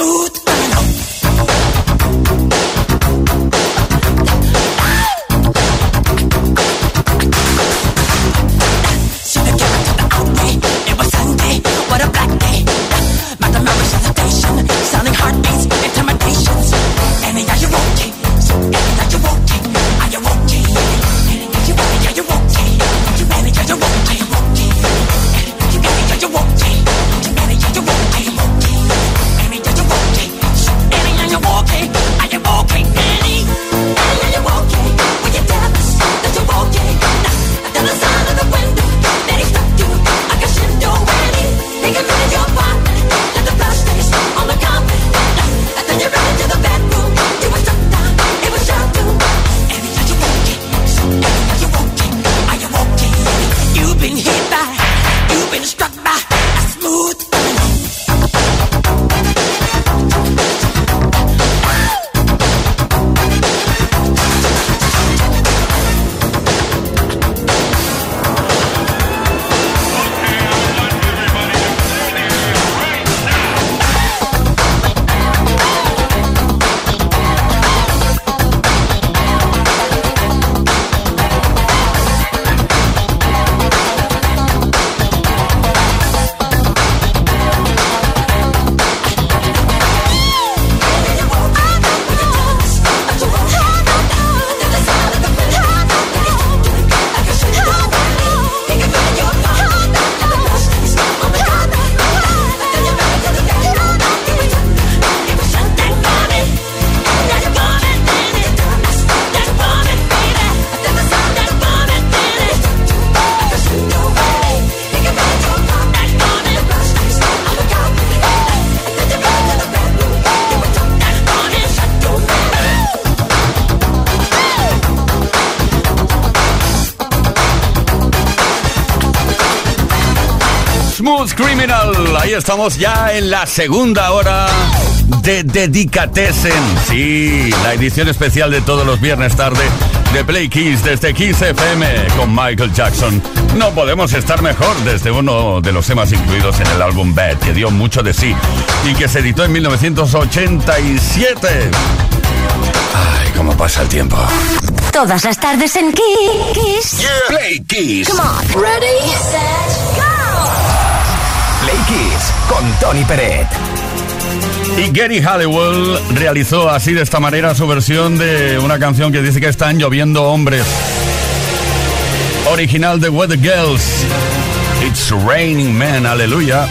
Mammut! Ahí estamos ya en la segunda hora de Dedicatesen. Sí, la edición especial de todos los viernes tarde de Play Kiss desde Kiss FM con Michael Jackson. No podemos estar mejor desde uno de los temas incluidos en el álbum Bad, que dio mucho de sí y que se editó en 1987. Ay, cómo pasa el tiempo. Todas las tardes en Kiss. Play Kiss. Come on. Ready, set con Tony Peret. Y Gary Halliwell realizó así de esta manera su versión de una canción que dice que están lloviendo hombres. Original de Weather Girls. It's Raining Men, aleluya.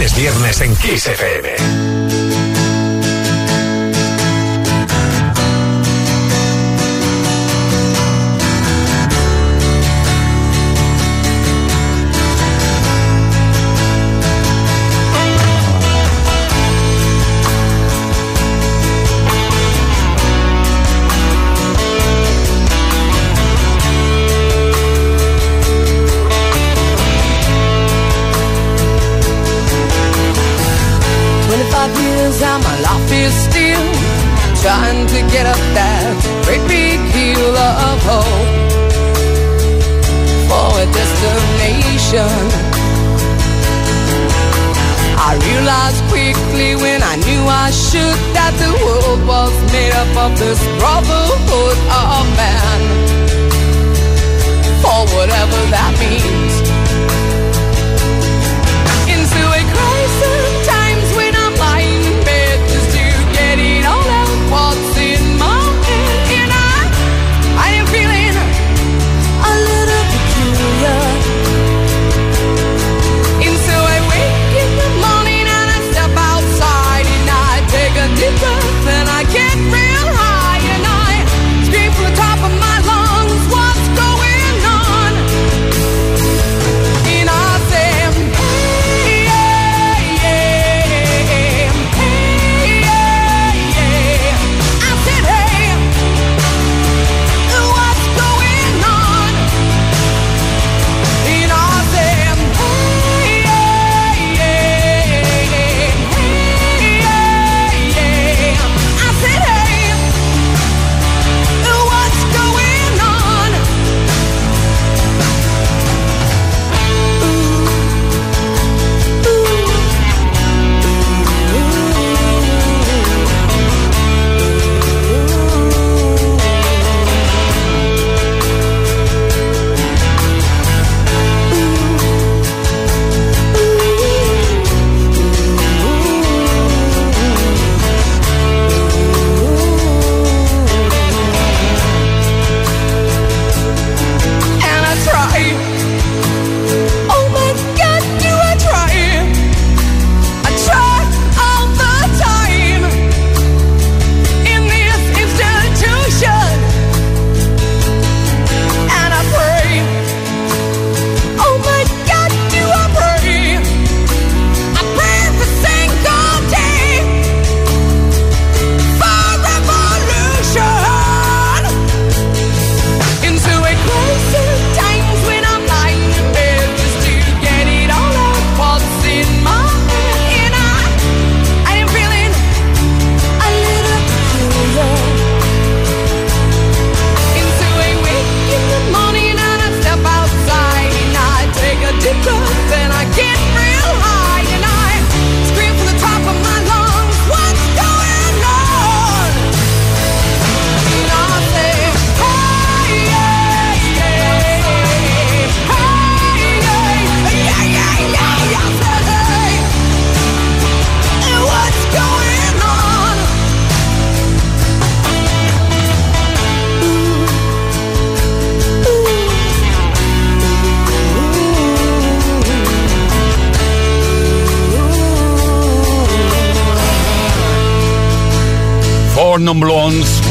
lunes viernes en Kiss FM.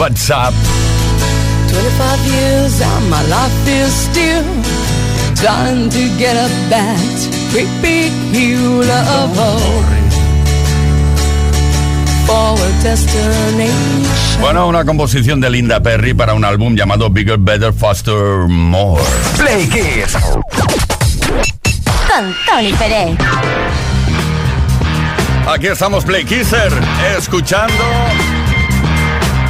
WhatsApp. 25 years and my life is still trying to get up that great big hill of hope for a destination. Bueno, una composición de Linda Perry para un álbum llamado Bigger, Better, Faster, More. Play Kiss. Con Tony Pérez. Aquí estamos, Play Kisser, escuchando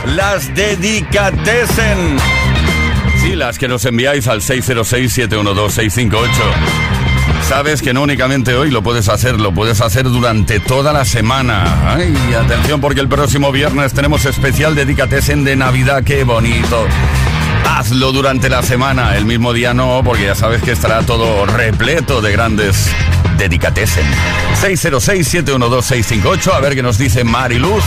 las dedicatesen. Sí, las que nos enviáis al 606-712-658. Sabes que no únicamente hoy lo puedes hacer, lo puedes hacer durante toda la semana. Ay, atención porque el próximo viernes tenemos especial Dedicatesen de Navidad, qué bonito. Hazlo durante la semana, el mismo día no, porque ya sabes que estará todo repleto de grandes Dedicatesen. 606-712-658, a ver qué nos dice Mariluz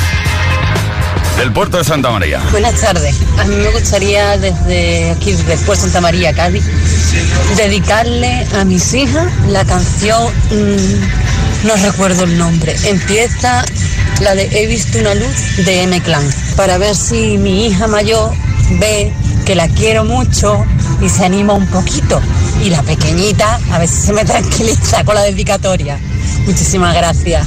del puerto de Santa María. Buenas tardes. A mí me gustaría desde aquí, después Santa María, Cádiz, dedicarle a mis hijas la canción, mm, no recuerdo el nombre, empieza la de He visto una luz de M Clan, para ver si mi hija mayor ve que la quiero mucho y se anima un poquito. Y la pequeñita, a ver si se me tranquiliza con la dedicatoria. Muchísimas gracias.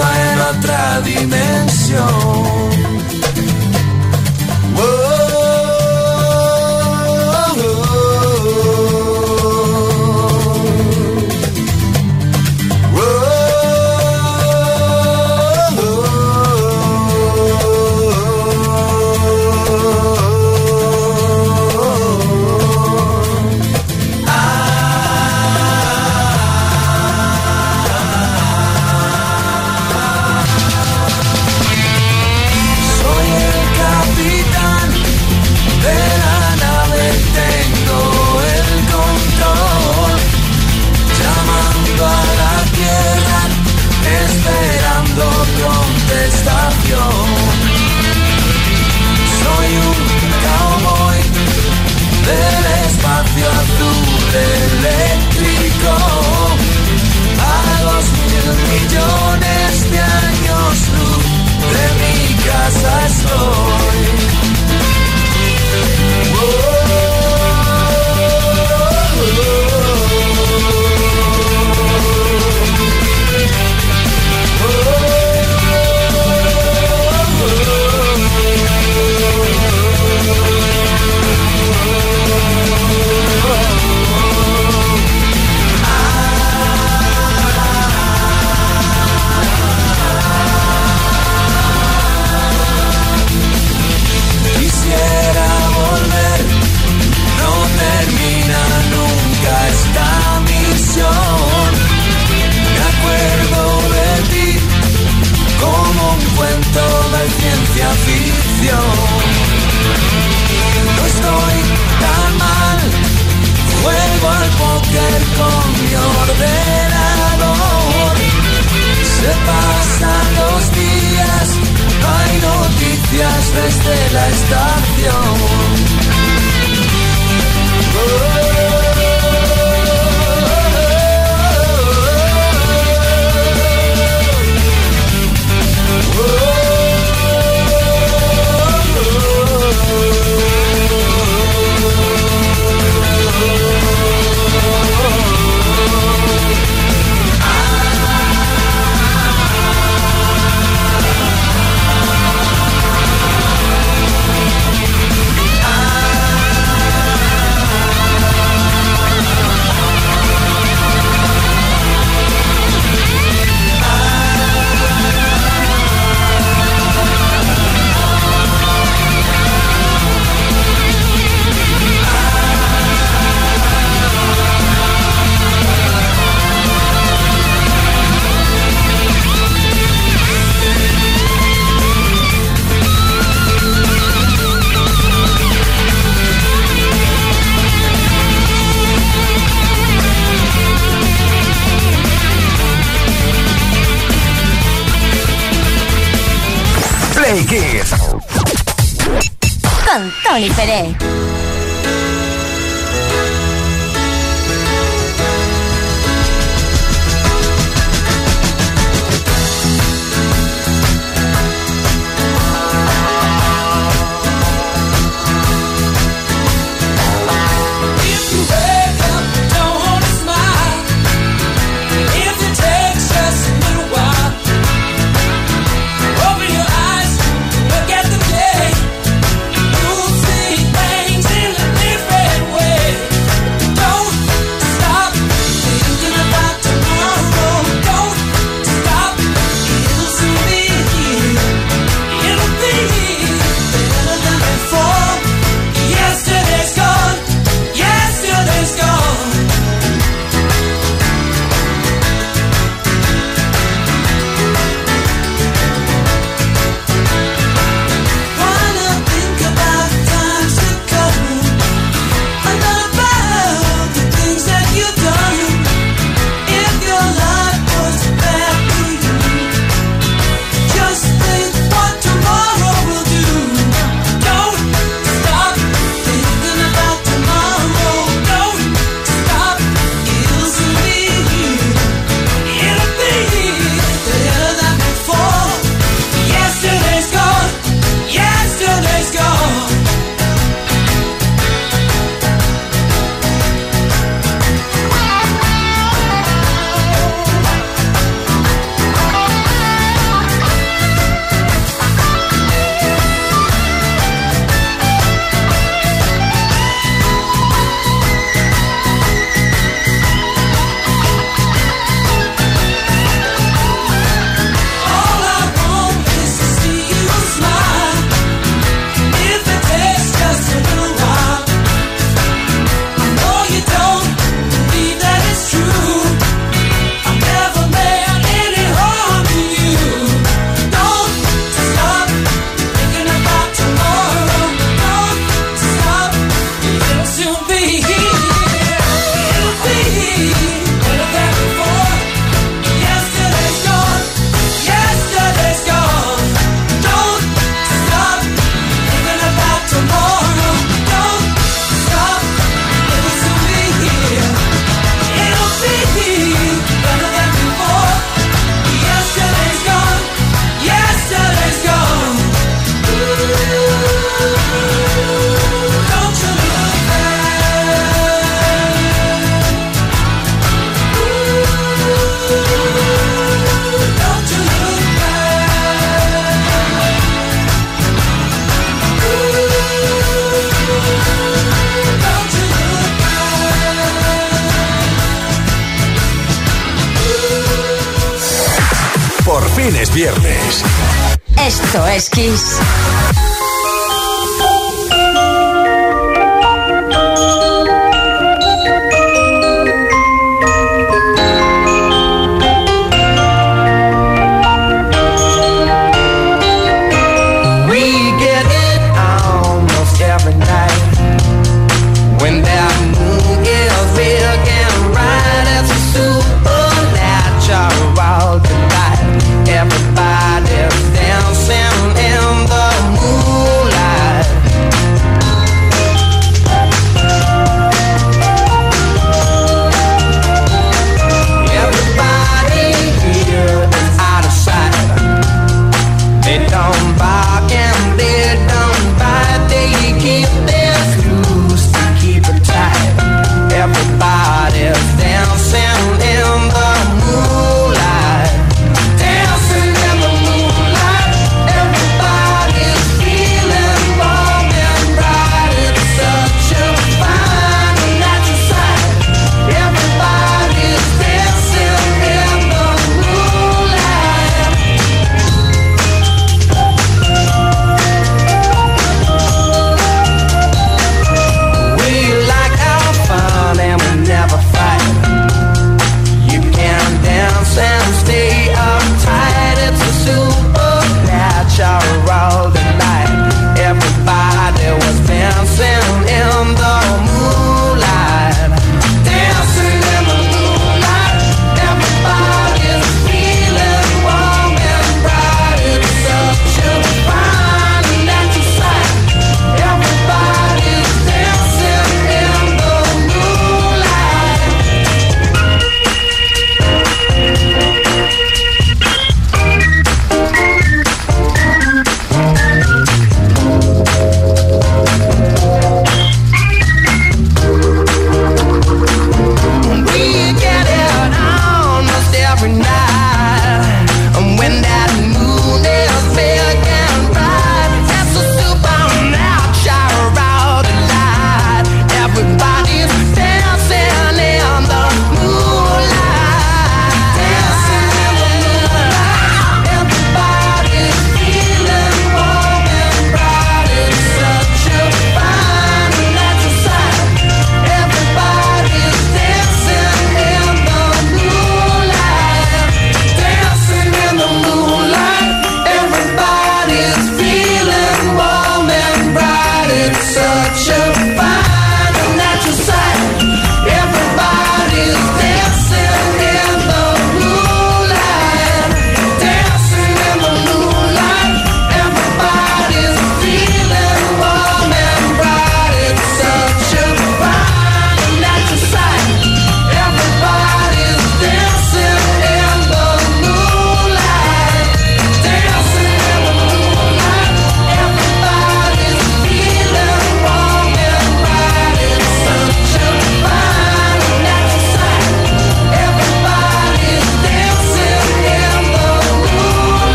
en otra dimensión. Whoa.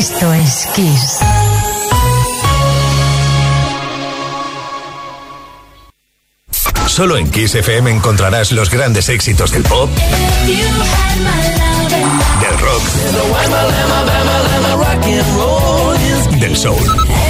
Esto es Kiss. Solo en Kiss FM encontrarás los grandes éxitos del pop, del rock, del soul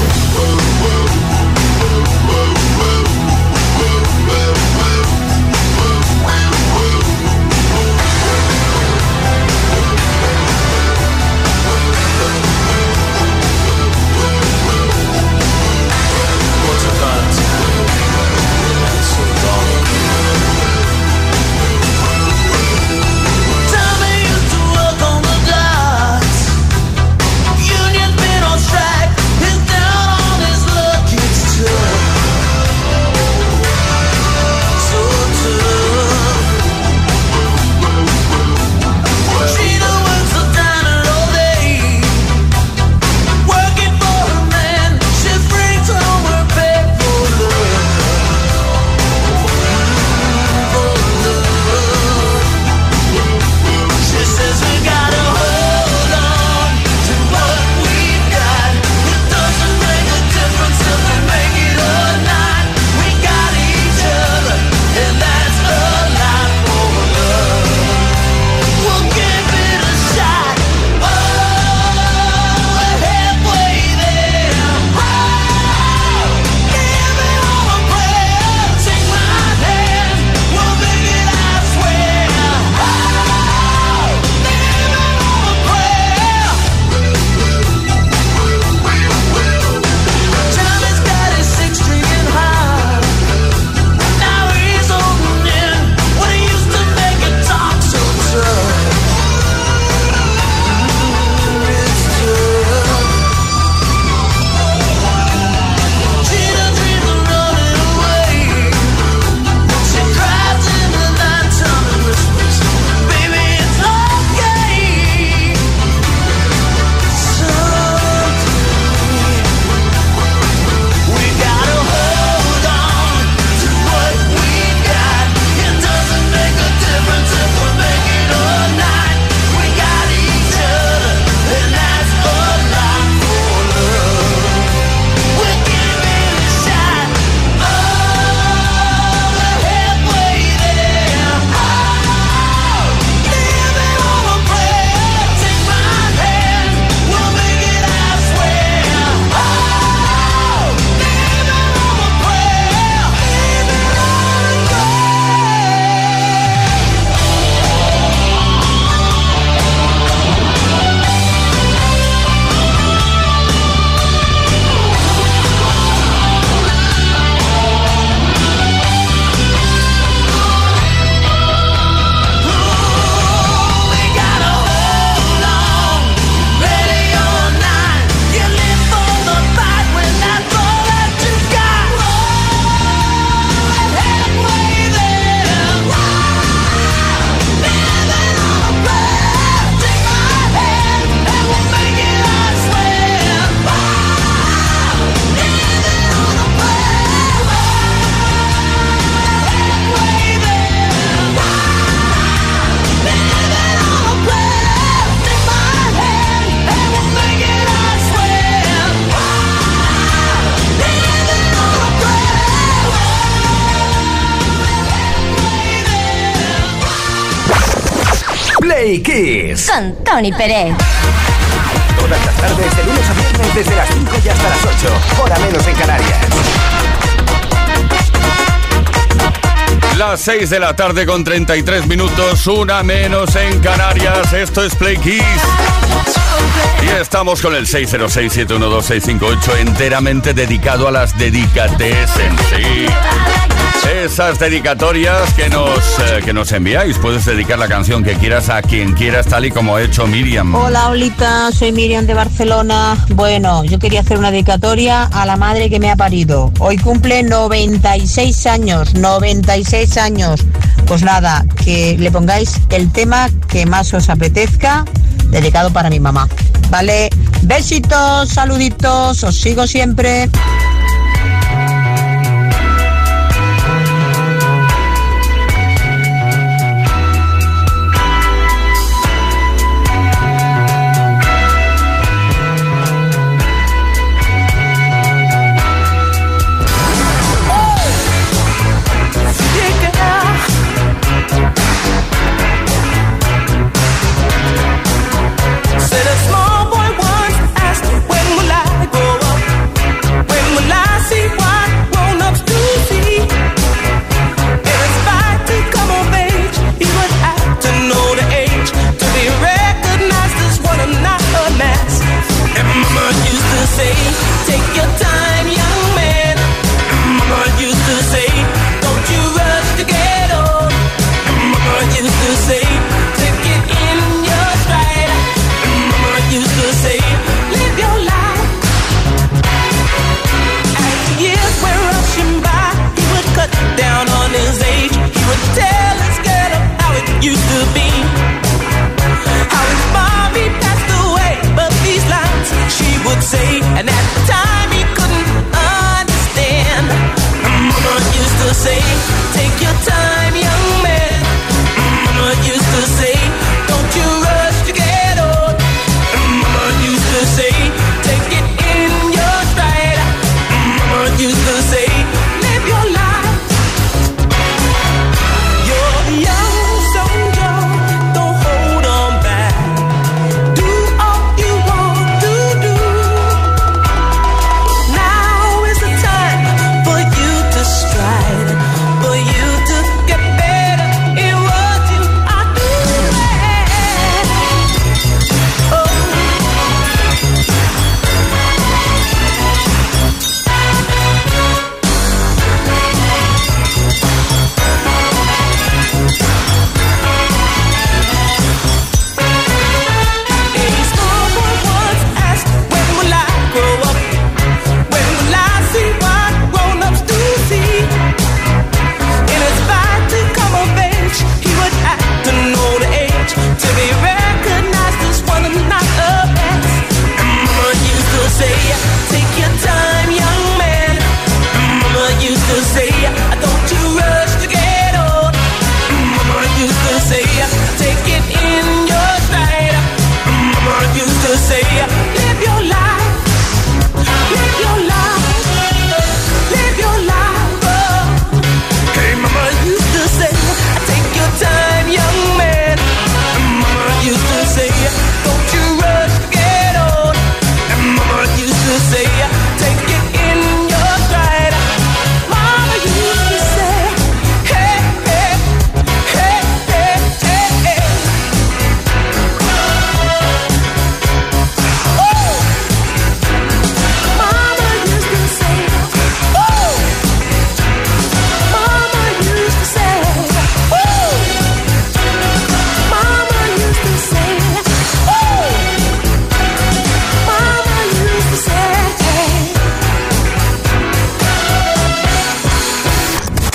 Tony Pérez. Todas las tardes, de lunes a viernes, desde las 5 y hasta las 8, hora menos en Canarias. Las 6 de la tarde con 33 minutos, una menos en Canarias. Esto es Play Kiss. Y estamos con el 606-712-658 enteramente dedicado a las dedicates en sí esas dedicatorias que nos, eh, que nos enviáis. Puedes dedicar la canción que quieras a quien quieras, tal y como ha hecho Miriam. Hola, Olita, soy Miriam de Barcelona. Bueno, yo quería hacer una dedicatoria a la madre que me ha parido. Hoy cumple 96 años, 96 años. Pues nada, que le pongáis el tema que más os apetezca, dedicado para mi mamá. ¿Vale? Besitos, saluditos, os sigo siempre.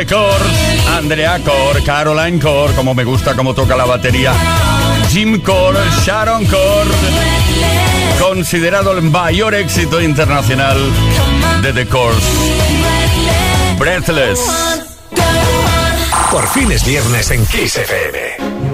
De Core. Andrea Core, Caroline Core, como me gusta cómo toca la batería. Jim Core, Sharon Core. Considerado el mayor éxito internacional de The Course. Breathless. Por fin es viernes en Kiss FM.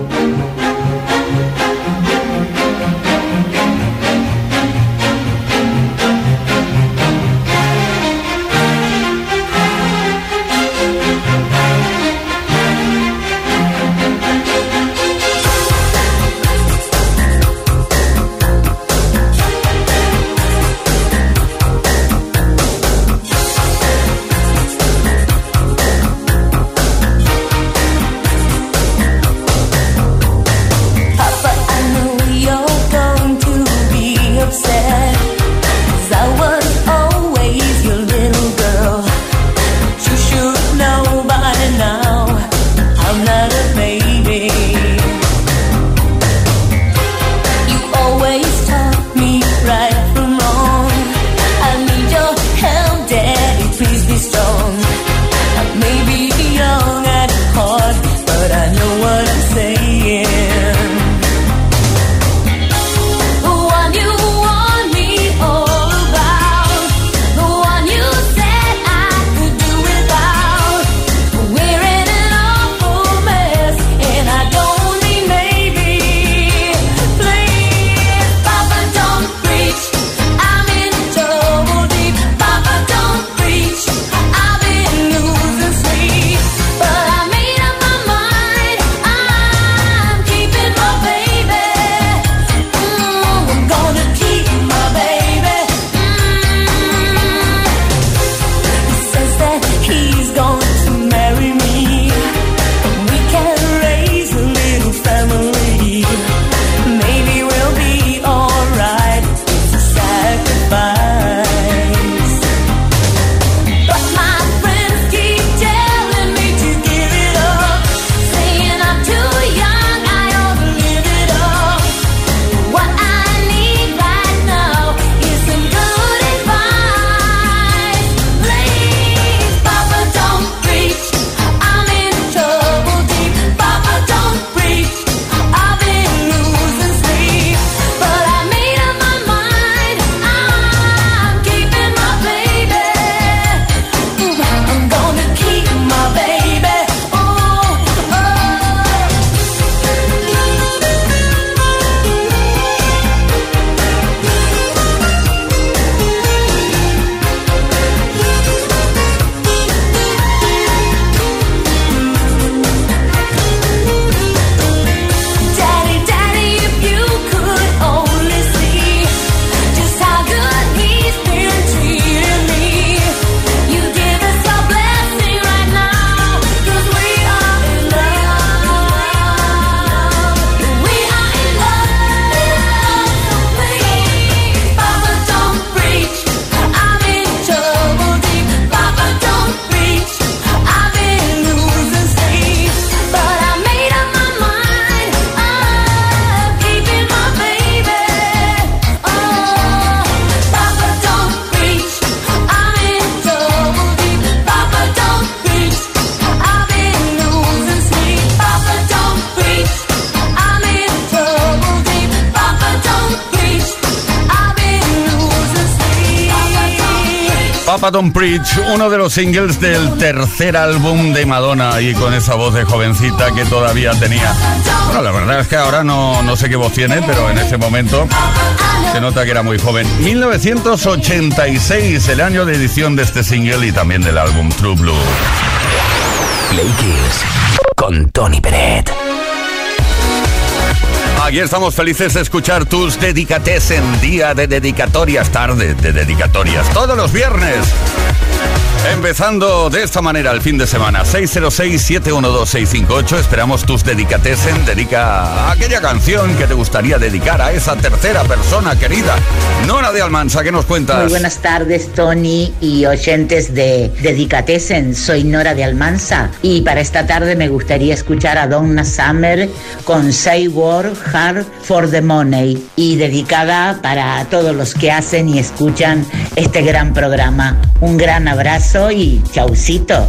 Singles del tercer álbum de Madonna y con esa voz de jovencita que todavía tenía. Bueno, la verdad es que ahora no, no sé qué voz tiene, pero en ese momento se nota que era muy joven. 1986, el año de edición de este single y también del álbum True Blue. Play Kiss con Tony Peret. Aquí estamos felices de escuchar tus dedicates en día de dedicatorias, tarde de dedicatorias, todos los viernes. Empezando de esta manera el fin de semana, 606-712-658, esperamos tus dedicatesen, dedica a aquella canción que te gustaría dedicar a esa tercera persona querida. Nora de Almansa, ¿qué nos cuentas? Muy buenas tardes, Tony y oyentes de Dedicatesen. Soy Nora de Almansa y para esta tarde me gustaría escuchar a Donna Summer con Say War Hard for the Money y dedicada para todos los que hacen y escuchan este gran programa. Un gran abrazo y chaucito.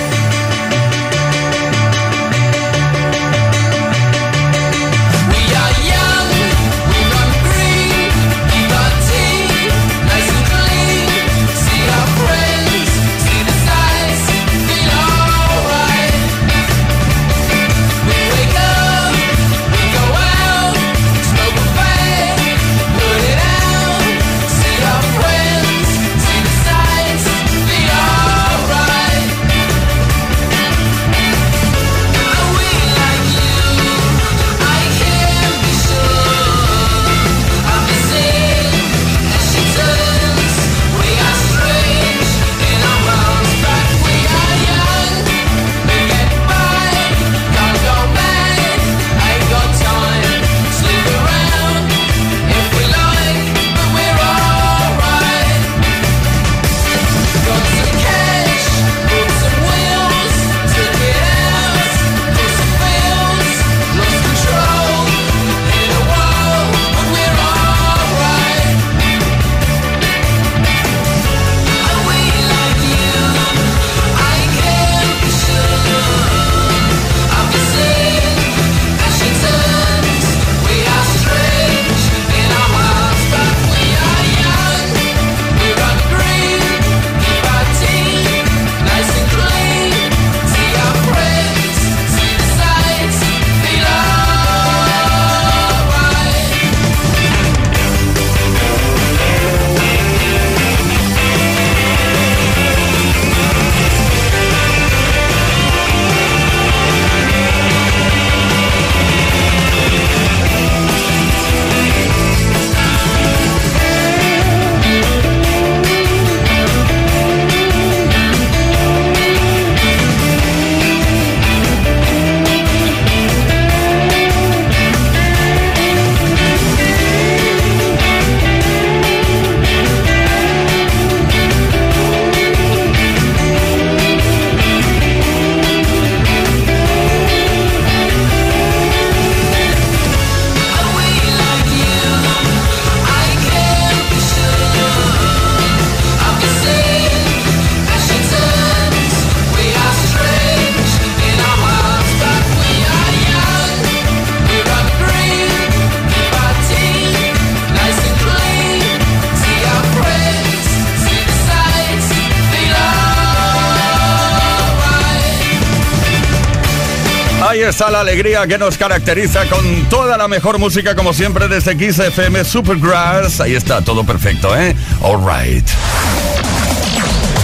Ahí está la alegría que nos caracteriza con toda la mejor música, como siempre, desde Kiss FM Supergrass. Ahí está, todo perfecto, ¿eh? All right.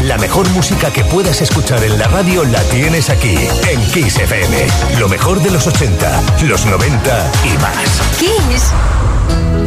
La mejor música que puedas escuchar en la radio la tienes aquí, en Kiss FM. Lo mejor de los 80, los 90 y más. Kiss.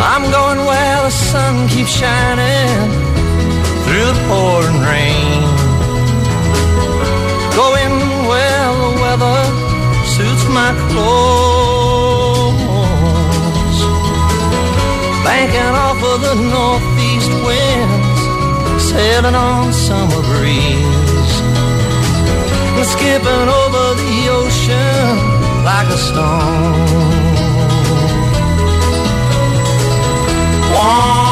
I'm going where the sun keeps shining through the pouring rain. Going where the weather suits my clothes. Banking off of the northeast winds, sailing on summer breeze. And skipping over the ocean like a stone. One.